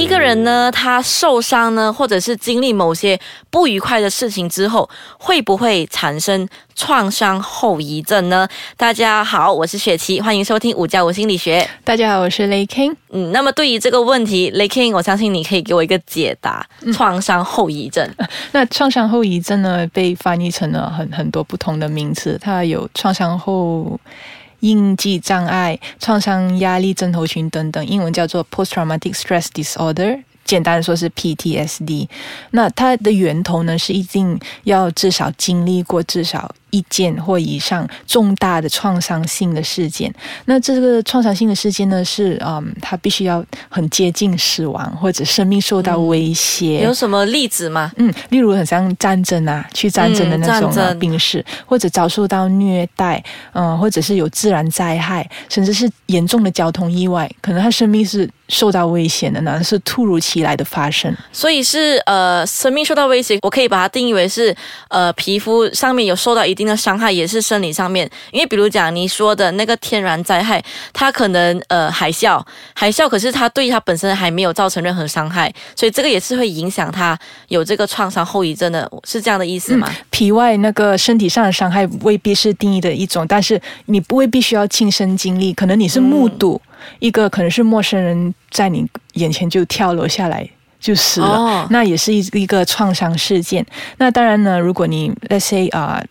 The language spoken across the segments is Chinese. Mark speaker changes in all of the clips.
Speaker 1: 一个人呢，他受伤呢，或者是经历某些不愉快的事情之后，会不会产生创伤后遗症呢？大家好，我是雪琪，欢迎收听五加五心理学。
Speaker 2: 大家好，我是雷 king。
Speaker 1: 嗯，那么对于这个问题，雷 king，我相信你可以给我一个解答。创伤后遗症，
Speaker 2: 那创伤后遗症呢，被翻译成了很很多不同的名词，它有创伤后。应激障碍、创伤压力症候群等等，英文叫做 Post Traumatic Stress Disorder。简单的说是 PTSD，那它的源头呢是一定要至少经历过至少一件或以上重大的创伤性的事件。那这个创伤性的事件呢是嗯，它必须要很接近死亡或者生命受到威胁。
Speaker 1: 有什么例子吗？
Speaker 2: 嗯，例如很像战争啊，去战争的那种或者遭受到虐待，嗯，或者是有自然灾害，甚至是严重的交通意外，可能他生命是。受到危险的呢，是突如其来的发生，
Speaker 1: 所以是呃，生命受到威胁，我可以把它定义为是呃，皮肤上面有受到一定的伤害，也是生理上面。因为比如讲你说的那个天然灾害，它可能呃海啸，海啸，可是它对它本身还没有造成任何伤害，所以这个也是会影响它有这个创伤后遗症的，是这样的意思吗？
Speaker 2: 皮外那个身体上的伤害未必是定义的一种，但是你不未必需要亲身经历，可能你是目睹。一个可能是陌生人在你眼前就跳楼下来就死了，那也是一一个创伤事件。那当然呢，如果你 let's say 啊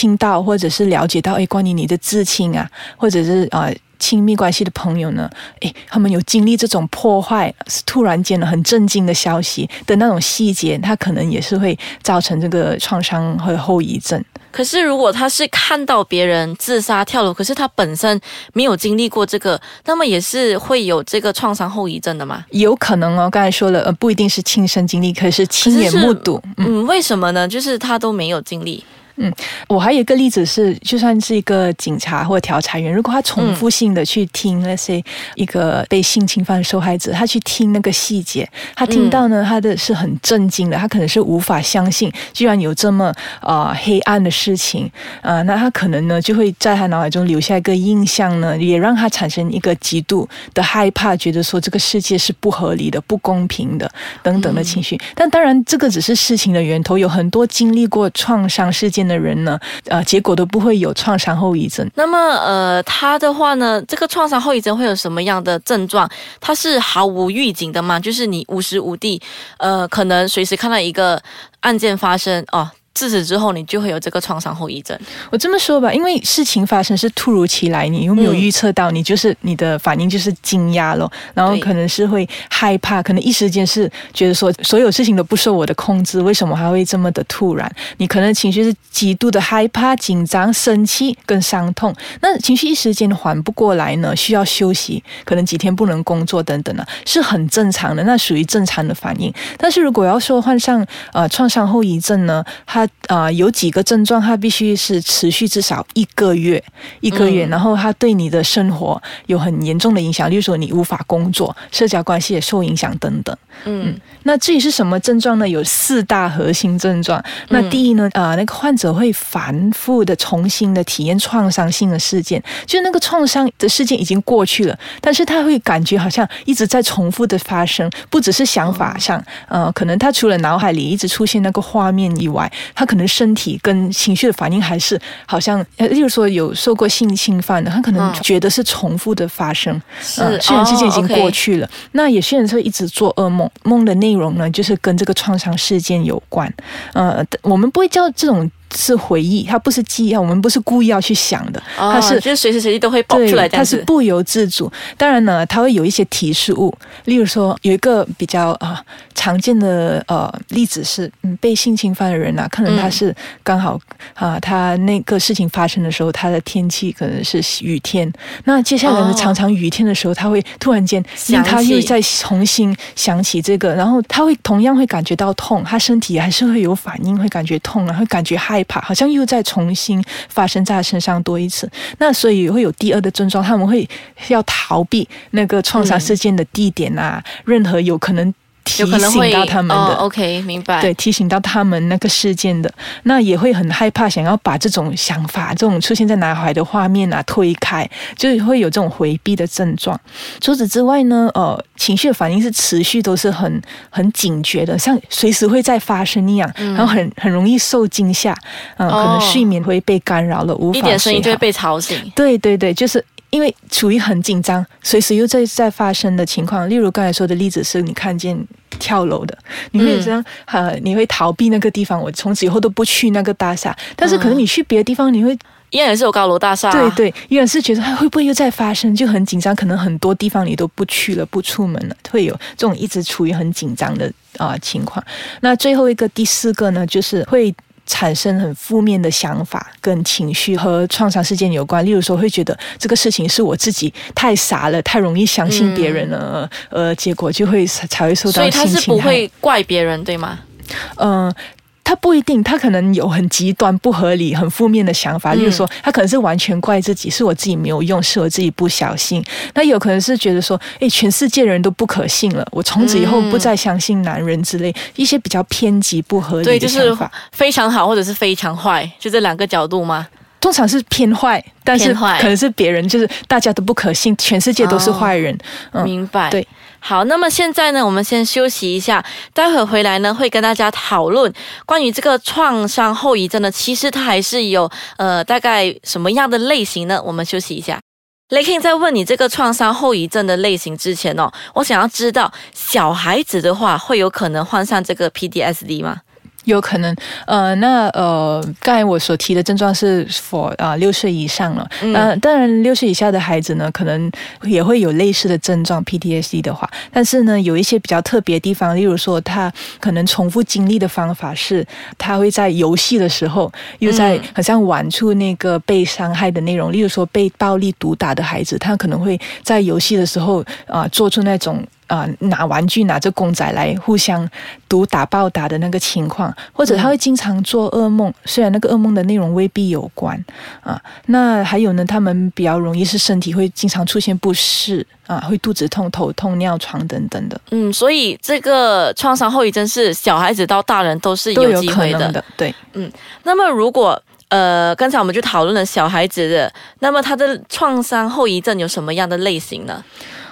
Speaker 2: 听到或者是了解到，哎，关于你的至亲啊，或者是啊亲密关系的朋友呢，哎，他们有经历这种破坏，是突然间的很震惊的消息的那种细节，他可能也是会造成这个创伤和后遗症。
Speaker 1: 可是，如果他是看到别人自杀跳楼，可是他本身没有经历过这个，那么也是会有这个创伤后遗症的吗？
Speaker 2: 有可能哦，刚才说了，呃，不一定是亲身经历，可是亲眼目睹。
Speaker 1: 嗯，为什么呢？就是他都没有经历。
Speaker 2: 嗯，我还有一个例子是，就算是一个警察或调查员，如果他重复性的去听那些一个被性侵犯的受害者，他去听那个细节，他听到呢，他的是很震惊的，他可能是无法相信，居然有这么啊黑暗的事情啊，那他可能呢就会在他脑海中留下一个印象呢，也让他产生一个极度的害怕，觉得说这个世界是不合理的、不公平的等等的情绪。但当然，这个只是事情的源头，有很多经历过创伤事件。的人呢，呃，结果都不会有创伤后遗症。
Speaker 1: 那么，呃，他的话呢，这个创伤后遗症会有什么样的症状？他是毫无预警的吗？就是你无时无地，呃，可能随时看到一个案件发生哦。自此之后，你就会有这个创伤后遗症。
Speaker 2: 我这么说吧，因为事情发生是突如其来，你又没有预测到？你就是你的反应就是惊讶咯，然后可能是会害怕，可能一时间是觉得说所有事情都不受我的控制，为什么还会这么的突然？你可能情绪是极度的害怕、紧张、生气跟伤痛。那情绪一时间缓不过来呢，需要休息，可能几天不能工作等等呢，是很正常的，那属于正常的反应。但是如果要说患上呃创伤后遗症呢，它它啊有几个症状，它必须是持续至少一个月，一个月，然后它对你的生活有很严重的影响，例如说你无法工作，社交关系也受影响等等。嗯，那至于是什么症状呢？有四大核心症状。那第一呢，啊，那个患者会反复的重新的体验创伤性的事件，就那个创伤的事件已经过去了，但是他会感觉好像一直在重复的发生，不只是想法上，呃，可能他除了脑海里一直出现那个画面以外，他可能身体跟情绪的反应还是好像，例如说有受过性侵犯的，他可能觉得是重复的发生，
Speaker 1: 是
Speaker 2: 虽然事件已经过去了，那有些人会一直做噩梦。梦的内容呢，就是跟这个创伤事件有关。呃，我们不会叫这种。是回忆，它不是记忆，我们不是故意要去想的，它是
Speaker 1: 就是随时随地都会爆出来，
Speaker 2: 它是不由自主。当然呢，它会有一些提示物，例如说有一个比较啊常见的呃例子是，嗯，被性侵犯的人啊，可能他是刚好啊，他那个事情发生的时候，他的天气可能是雨天，那接下来呢，常常雨天的时候，他会突然间，他又在重新想起这个，然后他会同样会感觉到痛，他身体还是会有反应，会感觉痛然后感觉害。害怕，好像又再重新发生在他身上多一次，那所以会有第二的症状，他们会要逃避那个创伤事件的地点啊，任何有可能。提醒到他们的。
Speaker 1: OK，明白。
Speaker 2: 对，提醒到他们那个事件的，那也会很害怕，想要把这种想法、这种出现在脑海的画面啊推开，就会有这种回避的症状。除此之外呢，呃，情绪的反应是持续都是很很警觉的，像随时会再发生一样，然后很很容易受惊吓，嗯，可能睡眠会被干扰了，无法
Speaker 1: 一点声音就会被吵醒。
Speaker 2: 对对对，就是因为处于很紧张，随时又在在发生的情况。例如刚才说的例子是你看见跳楼的，你会这样呃，你会逃避那个地方，我从此以后都不去那个大厦。但是可能你去别的地方，你会。
Speaker 1: 依然是有高楼大厦，
Speaker 2: 对对，依然是觉得它会不会又再发生，就很紧张。可能很多地方你都不去了，不出门了，会有这种一直处于很紧张的啊情况。那最后一个第四个呢，就是会产生很负面的想法跟情绪和创伤事件有关。例如说，会觉得这个事情是我自己太傻了，太容易相信别人了，呃，结果就会才会受到。所
Speaker 1: 以他是不会怪别人，对吗？
Speaker 2: 嗯。他不一定，他可能有很极端、不合理、很负面的想法，例如说，他可能是完全怪自己，是我自己没有用，是我自己不小心。那有可能是觉得说，哎，全世界人都不可信了，我从此以后不再相信男人之类一些比较偏激、不合理的想法。
Speaker 1: 非常好，或者是非常坏，就这两个角度吗？
Speaker 2: 通常是偏坏，但是可能是别人，就是大家都不可信，全世界都是坏人。
Speaker 1: 明白。
Speaker 2: 对。
Speaker 1: 好，那么现在呢，我们先休息一下，待会回来呢，会跟大家讨论关于这个创伤后遗症呢，其实它还是有呃大概什么样的类型呢？我们休息一下。雷 king 在问你这个创伤后遗症的类型之前哦，我想要知道小孩子的话会有可能患上这个 PDSD 吗？
Speaker 2: 有可能，呃，那呃，刚才我所提的症状是 for 啊六岁以上了，嗯，当然六岁以下的孩子呢，可能也会有类似的症状 PTSD 的话，但是呢，有一些比较特别的地方，例如说他可能重复经历的方法是，他会在游戏的时候又在好像玩出那个被伤害的内容，例如说被暴力毒打的孩子，他可能会在游戏的时候啊做出那种。啊，拿玩具拿着公仔来互相毒打、暴打的那个情况，或者他会经常做噩梦，虽然那个噩梦的内容未必有关啊。那还有呢，他们比较容易是身体会经常出现不适啊，会肚子痛、头痛、尿床等等的。
Speaker 1: 嗯，所以这个创伤后遗症是小孩子到大人都是有机会
Speaker 2: 的。对，
Speaker 1: 嗯。那么如果呃，刚才我们就讨论了小孩子的，那么他的创伤后遗症有什么样的类型呢？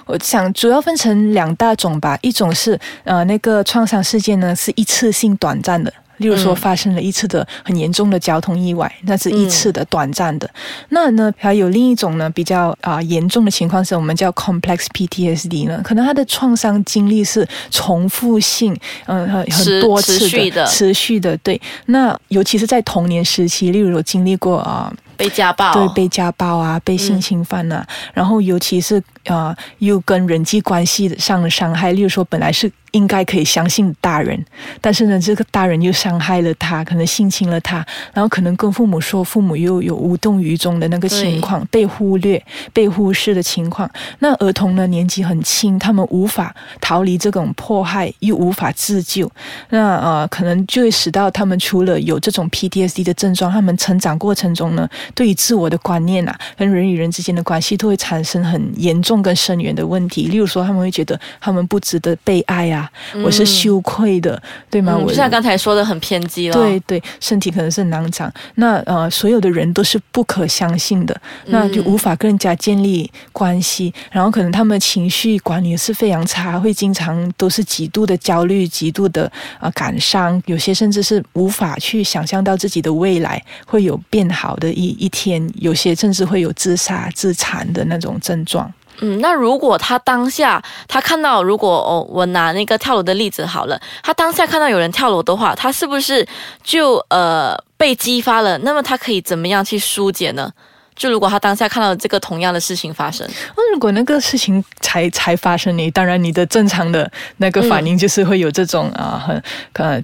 Speaker 2: 我想主要分成两大种吧，一种是呃那个创伤事件呢是一次性短暂的。例如说，发生了一次的很严重的交通意外，那是一次的短暂的。那呢，还有另一种呢，比较啊严重的情况是我们叫 complex PTSD 呢，可能他的创伤经历是重复性，嗯，很很多次的，持续的。对，那尤其是在童年时期，例如有经历过啊
Speaker 1: 被家暴，
Speaker 2: 对，被家暴啊，被性侵犯啊，然后尤其是啊又跟人际关系上的伤害，例如说本来是。应该可以相信大人，但是呢，这个大人又伤害了他，可能性侵了他，然后可能跟父母说，父母又有无动于衷的那个情况，被忽略、被忽视的情况。那儿童呢，年纪很轻，他们无法逃离这种迫害，又无法自救。那呃，可能就会使到他们除了有这种 PTSD 的症状，他们成长过程中呢，对于自我的观念啊，跟人与人之间的关系，都会产生很严重跟深远的问题。例如说，他们会觉得他们不值得被爱啊。我是羞愧的，对吗？我
Speaker 1: 像刚才说的很偏激了。
Speaker 2: 对对，身体可能是囊长。那呃，所有的人都是不可相信的，那就无法跟人家建立关系。然后可能他们情绪管理是非常差，会经常都是极度的焦虑、极度的啊感伤，有些甚至是无法去想象到自己的未来会有变好的一一天，有些甚至会有自杀、自残的那种症状。
Speaker 1: 嗯，那如果他当下他看到，如果哦，我拿那个跳楼的例子好了，他当下看到有人跳楼的话，他是不是就呃被激发了？那么他可以怎么样去疏解呢？就如果他当下看到这个同样的事情发生，
Speaker 2: 那如果那个事情才才发生，你当然你的正常的那个反应就是会有这种啊很呃。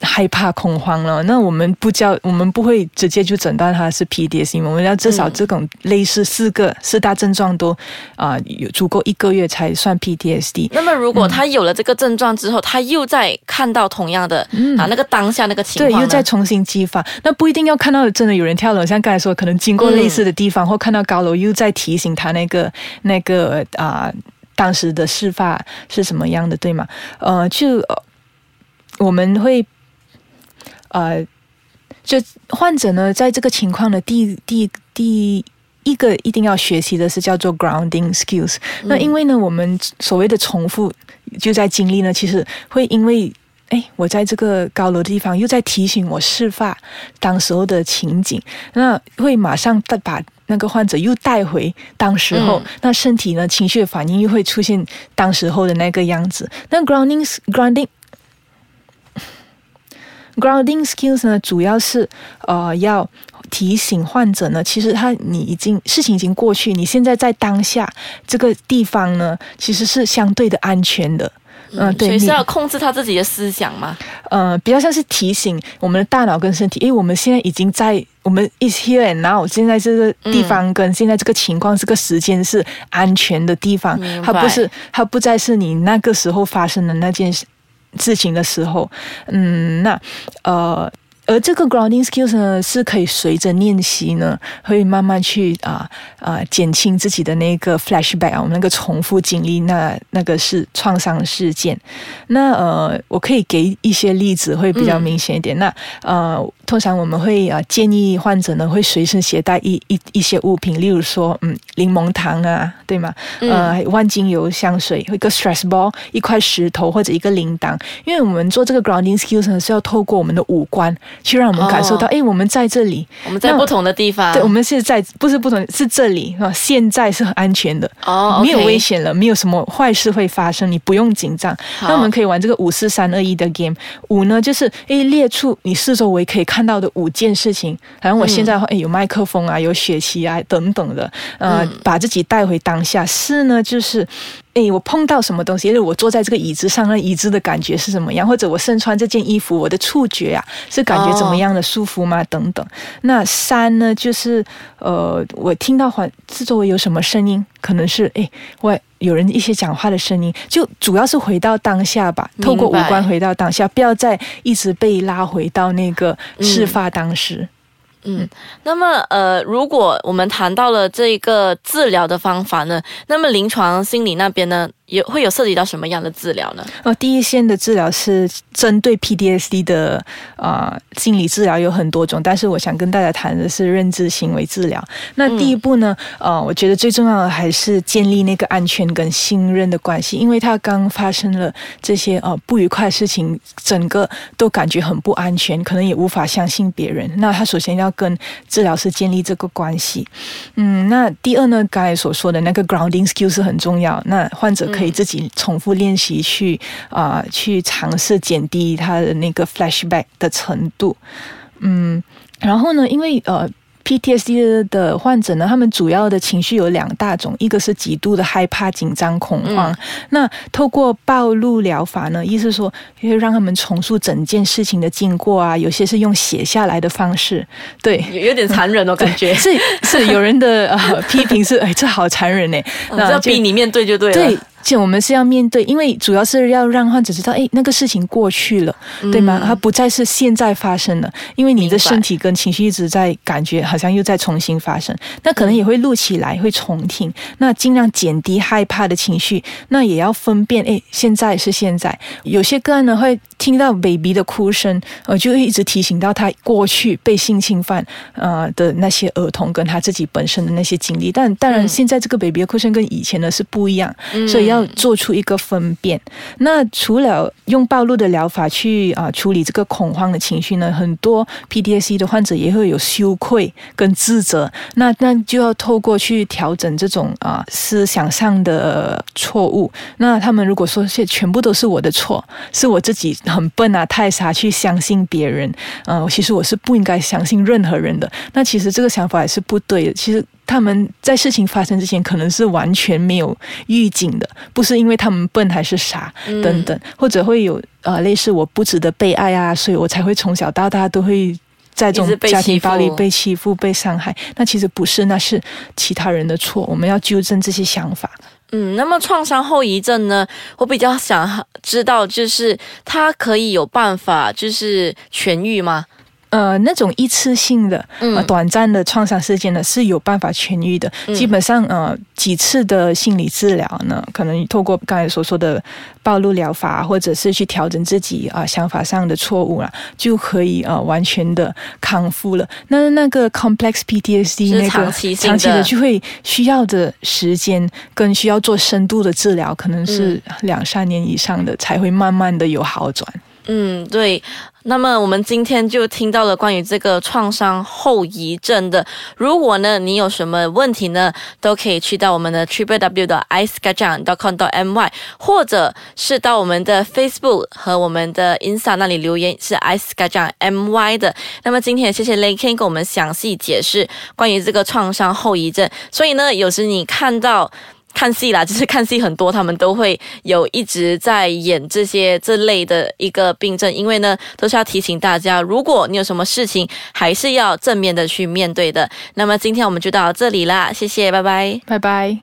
Speaker 2: 害怕恐慌了，那我们不叫，我们不会直接就诊断他是 PDS，我们要至少这种类似四个四大症状都啊有足够一个月才算 PTSD。
Speaker 1: 那么如果他有了这个症状之后，他又在看到同样的啊那个当下那个情况，
Speaker 2: 对，又再重新激发，那不一定要看到真的有人跳楼，像刚才说，可能经过类似的地方或看到高楼，又在提醒他那个那个啊。当时的事发是什么样的，对吗？呃，就我们会呃，就患者呢，在这个情况的第第第一个一定要学习的是叫做 grounding skills。那因为呢，我们所谓的重复就在经历呢，其实会因为。哎，我在这个高楼的地方，又在提醒我事发当时候的情景，那会马上带把那个患者又带回当时候，那身体呢情绪的反应又会出现当时候的那个样子。那 grounding grounding grounding skills 呢，主要是呃要提醒患者呢，其实他你已经事情已经过去，你现在在当下这个地方呢，其实是相对的安全的。
Speaker 1: 嗯，对，所以是要控制他自己的思想吗？
Speaker 2: 呃，比较像是提醒我们的大脑跟身体，因为我们现在已经在我们 is here and now，现在这个地方跟现在这个情况，这个时间是安全的地方，它不是，它不再是你那个时候发生的那件事情的时候。嗯，那呃。而这个 grounding skills 呢，是可以随着练习呢，会慢慢去啊啊减轻自己的那个 flashback 啊，我们那个重复经历，那那个是创伤事件。那呃，我可以给一些例子，会比较明显一点。那呃，通常我们会啊建议患者呢，会随身携带一一一些物品，例如说，嗯，柠檬糖啊，对吗？呃，万金油香水，一个 stress ball，一块石头或者一个铃铛。因为我们做这个 grounding skills 呢，是要透过我们的五官。去让我们感受到，哎，我们在这里，
Speaker 1: 我们在不同的地方，
Speaker 2: 对，我们是在不是不同，是这里啊，现在是很安全的哦，没有危险了，没有什么坏事会发生，你不用紧张。那我们可以玩这个五四三二一的 game。五呢，就是哎，列出你四周围可以看到的五件事情，好像我现在哎有麦克风啊，有雪琪啊等等的，呃，把自己带回当下。四呢，就是。哎，我碰到什么东西？因为我坐在这个椅子上，那椅子的感觉是什么样？或者我身穿这件衣服，我的触觉啊，是感觉怎么样的？舒服吗？等等。那三呢，就是呃，我听到环四周围有什么声音？可能是哎，我有人一些讲话的声音，就主要是回到当下吧，透过五官回到当下，不要再一直被拉回到那个事发当时。
Speaker 1: 嗯，嗯那么呃，如果我们谈到了这一个治疗的方法呢，那么临床心理那边呢？有会有涉及到什么样的治疗呢？
Speaker 2: 呃，第一线的治疗是针对 PDSD 的啊，心理治疗有很多种，但是我想跟大家谈的是认知行为治疗。那第一步呢，呃，我觉得最重要的还是建立那个安全跟信任的关系，因为他刚发生了这些呃不愉快的事情，整个都感觉很不安全，可能也无法相信别人。那他首先要跟治疗师建立这个关系。嗯，那第二呢，刚才所说的那个 grounding skill 是很重要。那患者可可以自己重复练习，去啊，去尝试减低他的那个 flashback 的程度，嗯，然后呢，因为呃。PTSD 的患者呢，他们主要的情绪有两大种，一个是极度的害怕、紧张、恐慌。那透过暴露疗法呢，意思说，会让他们重塑整件事情的经过啊，有些是用写下来的方式，对，
Speaker 1: 有点残忍哦，感觉
Speaker 2: 是是有人的呃 批评是，哎，这好残忍呢，
Speaker 1: 那要逼你面对就对了。
Speaker 2: 且我们是要面对，因为主要是要让患者知道，哎，那个事情过去了，对吗？它不再是现在发生了，因为你的身体跟情绪一直在感觉，好像又在重新发生。那可能也会录起来，会重听。那尽量减低害怕的情绪，那也要分辨，哎，现在是现在。有些个案呢，会听到 baby 的哭声，呃，就会一直提醒到他过去被性侵犯呃的那些儿童跟他自己本身的那些经历。但当然，现在这个 baby 的哭声跟以前的是不一样，所以。要做出一个分辨。那除了用暴露的疗法去啊处理这个恐慌的情绪呢，很多 PTSD 的患者也会有羞愧跟自责。那那就要透过去调整这种啊思想上的错误。那他们如果说这全部都是我的错，是我自己很笨啊太傻去相信别人，嗯，其实我是不应该相信任何人的。那其实这个想法也是不对的。其实。他们在事情发生之前，可能是完全没有预警的，不是因为他们笨还是傻等等，或者会有呃类似我不值得被爱啊，所以我才会从小到大都会在这种家庭暴力被欺负、被伤害。那其实不是，那是其他人的错。我们要纠正这些想法。
Speaker 1: 嗯，那么创伤后遗症呢？我比较想知道，就是他可以有办法就是痊愈吗？
Speaker 2: 呃，那种一次性的、呃、短暂的创伤事件呢，是有办法痊愈的。基本上，呃，几次的心理治疗呢，可能透过刚才所说的暴露疗法，或者是去调整自己啊想法上的错误啦，就可以呃完全的康复了。那那个 complex PTSD 那个
Speaker 1: 长期
Speaker 2: 长期的就会需要的时间，跟需要做深度的治疗，可能是两三年以上的，才会慢慢的有好转。
Speaker 1: 嗯，对。那么我们今天就听到了关于这个创伤后遗症的。如果呢你有什么问题呢，都可以去到我们的 triple w 的 i c e g a j a n g com dot my，或者是到我们的 Facebook 和我们的 Insta 那里留言，是 i c e g a j a n g my 的。那么今天也谢谢 Lakin 给我们详细解释关于这个创伤后遗症。所以呢，有时你看到。看戏啦，就是看戏很多，他们都会有一直在演这些这类的一个病症，因为呢，都是要提醒大家，如果你有什么事情，还是要正面的去面对的。那么今天我们就到这里啦，谢谢，拜拜，
Speaker 2: 拜拜。